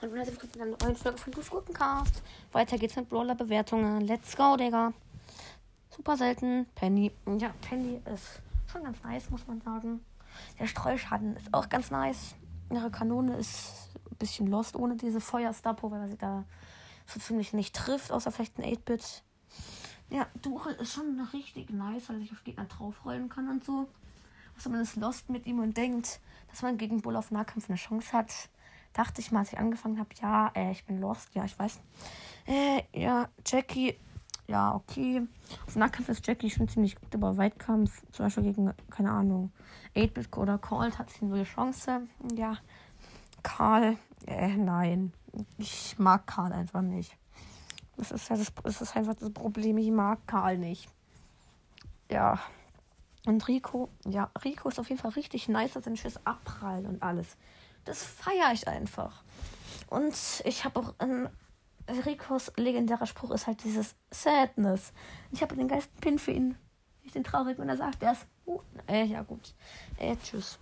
Und herzlich willkommen zu einer neuen Folge von Gurkencast. Weiter geht's mit Brawler-Bewertungen. Let's go, Digga. Super selten. Penny. Ja, Penny ist schon ganz nice, muss man sagen. Der Streuschaden ist auch ganz nice. Ihre Kanone ist ein bisschen lost ohne diese Feuerstapo, weil sie da so ziemlich nicht trifft, außer vielleicht ein 8-Bit. Ja, Duchel ist schon richtig nice, weil sich auf Gegner draufrollen kann und so. Außer man ist lost mit ihm und denkt, dass man gegen Bull auf Nahkampf eine Chance hat. Dachte ich mal, als ich angefangen habe, ja, äh, ich bin lost, ja, ich weiß. Äh, ja, Jackie, ja, okay. Auf Nahkampf ist Jackie schon ziemlich gut, aber Weitkampf, zum Beispiel gegen, keine Ahnung, 8-Bit oder Cold hat sie null Chance. Ja, Karl, äh, nein. Ich mag Karl einfach nicht. Das ist, ja das, das ist einfach das Problem. Ich mag Karl nicht. Ja. Und Rico, ja, Rico ist auf jeden Fall richtig nice, dass ein Schiss abprallt und alles. Das feiere ich einfach. Und ich habe auch ähm, Ricos legendärer Spruch ist halt dieses Sadness. Ich habe den geilsten Pin für ihn. Ich den traurig, wenn er sagt, er ist. Uh, äh, ja, gut. Äh, tschüss.